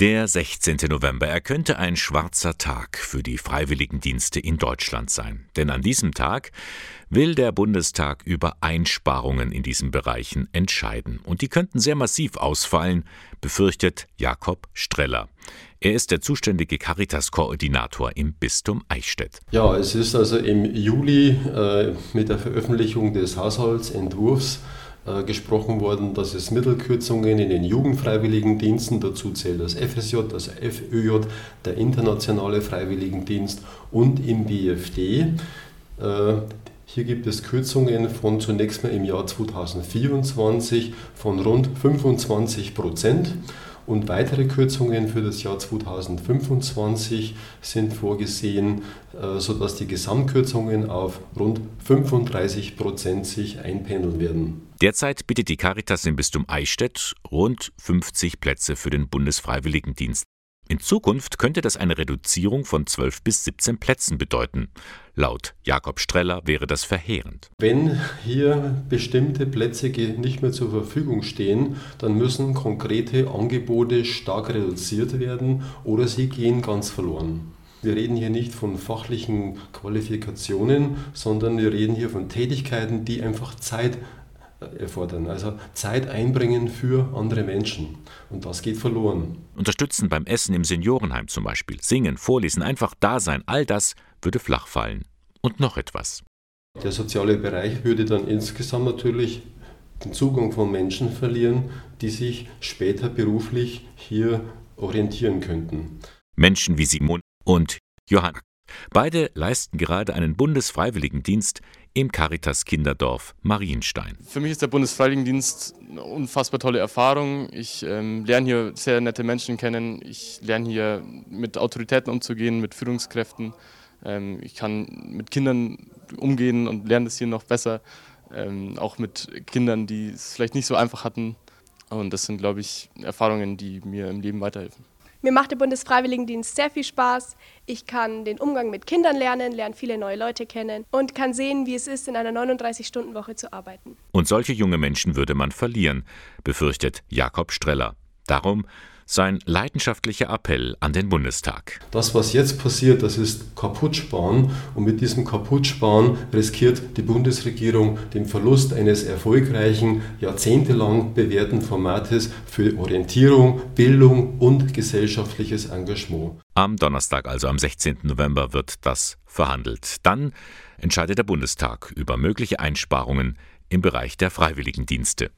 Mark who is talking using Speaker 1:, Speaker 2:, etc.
Speaker 1: Der 16. November, er könnte ein schwarzer Tag für die Freiwilligendienste in Deutschland sein. Denn an diesem Tag will der Bundestag über Einsparungen in diesen Bereichen entscheiden. Und die könnten sehr massiv ausfallen, befürchtet Jakob Streller. Er ist der zuständige Caritas-Koordinator im Bistum Eichstätt.
Speaker 2: Ja, es ist also im Juli äh, mit der Veröffentlichung des Haushaltsentwurfs äh, gesprochen worden, dass es Mittelkürzungen in den Jugendfreiwilligendiensten, dazu zählt das FSJ, das FÖJ, der internationale Freiwilligendienst und im BFD. Äh, hier gibt es Kürzungen von zunächst mal im Jahr 2024 von rund 25 Prozent und weitere Kürzungen für das Jahr 2025 sind vorgesehen, äh, sodass die Gesamtkürzungen auf rund 35 Prozent sich einpendeln werden.
Speaker 1: Derzeit bietet die Caritas im Bistum Eichstätt rund 50 Plätze für den Bundesfreiwilligendienst in Zukunft könnte das eine Reduzierung von 12 bis 17 Plätzen bedeuten. Laut Jakob Streller wäre das verheerend.
Speaker 2: Wenn hier bestimmte Plätze nicht mehr zur Verfügung stehen, dann müssen konkrete Angebote stark reduziert werden oder sie gehen ganz verloren. Wir reden hier nicht von fachlichen Qualifikationen, sondern wir reden hier von Tätigkeiten, die einfach Zeit erfordern. Also Zeit einbringen für andere Menschen. Und das geht verloren.
Speaker 1: Unterstützen beim Essen im Seniorenheim zum Beispiel, singen, vorlesen, einfach da sein, all das würde flach fallen. Und noch etwas.
Speaker 2: Der soziale Bereich würde dann insgesamt natürlich den Zugang von Menschen verlieren, die sich später beruflich hier orientieren könnten.
Speaker 1: Menschen wie Simon und Johann. Beide leisten gerade einen Bundesfreiwilligendienst im Caritas Kinderdorf Marienstein.
Speaker 3: Für mich ist der Bundesfreiwilligendienst eine unfassbar tolle Erfahrung. Ich ähm, lerne hier sehr nette Menschen kennen. Ich lerne hier mit Autoritäten umzugehen, mit Führungskräften. Ähm, ich kann mit Kindern umgehen und lerne das hier noch besser. Ähm, auch mit Kindern, die es vielleicht nicht so einfach hatten. Und das sind, glaube ich, Erfahrungen, die mir im Leben weiterhelfen.
Speaker 4: Mir macht der Bundesfreiwilligendienst sehr viel Spaß. Ich kann den Umgang mit Kindern lernen, lerne viele neue Leute kennen und kann sehen, wie es ist, in einer 39-Stunden-Woche zu arbeiten.
Speaker 1: Und solche junge Menschen würde man verlieren, befürchtet Jakob Streller. Darum sein leidenschaftlicher Appell an den Bundestag.
Speaker 2: Das, was jetzt passiert, das ist Kaputtsparen. Und mit diesem Kaputtsparen riskiert die Bundesregierung den Verlust eines erfolgreichen, jahrzehntelang bewährten Formates für Orientierung, Bildung und gesellschaftliches Engagement.
Speaker 1: Am Donnerstag, also am 16. November, wird das verhandelt. Dann entscheidet der Bundestag über mögliche Einsparungen im Bereich der Freiwilligendienste.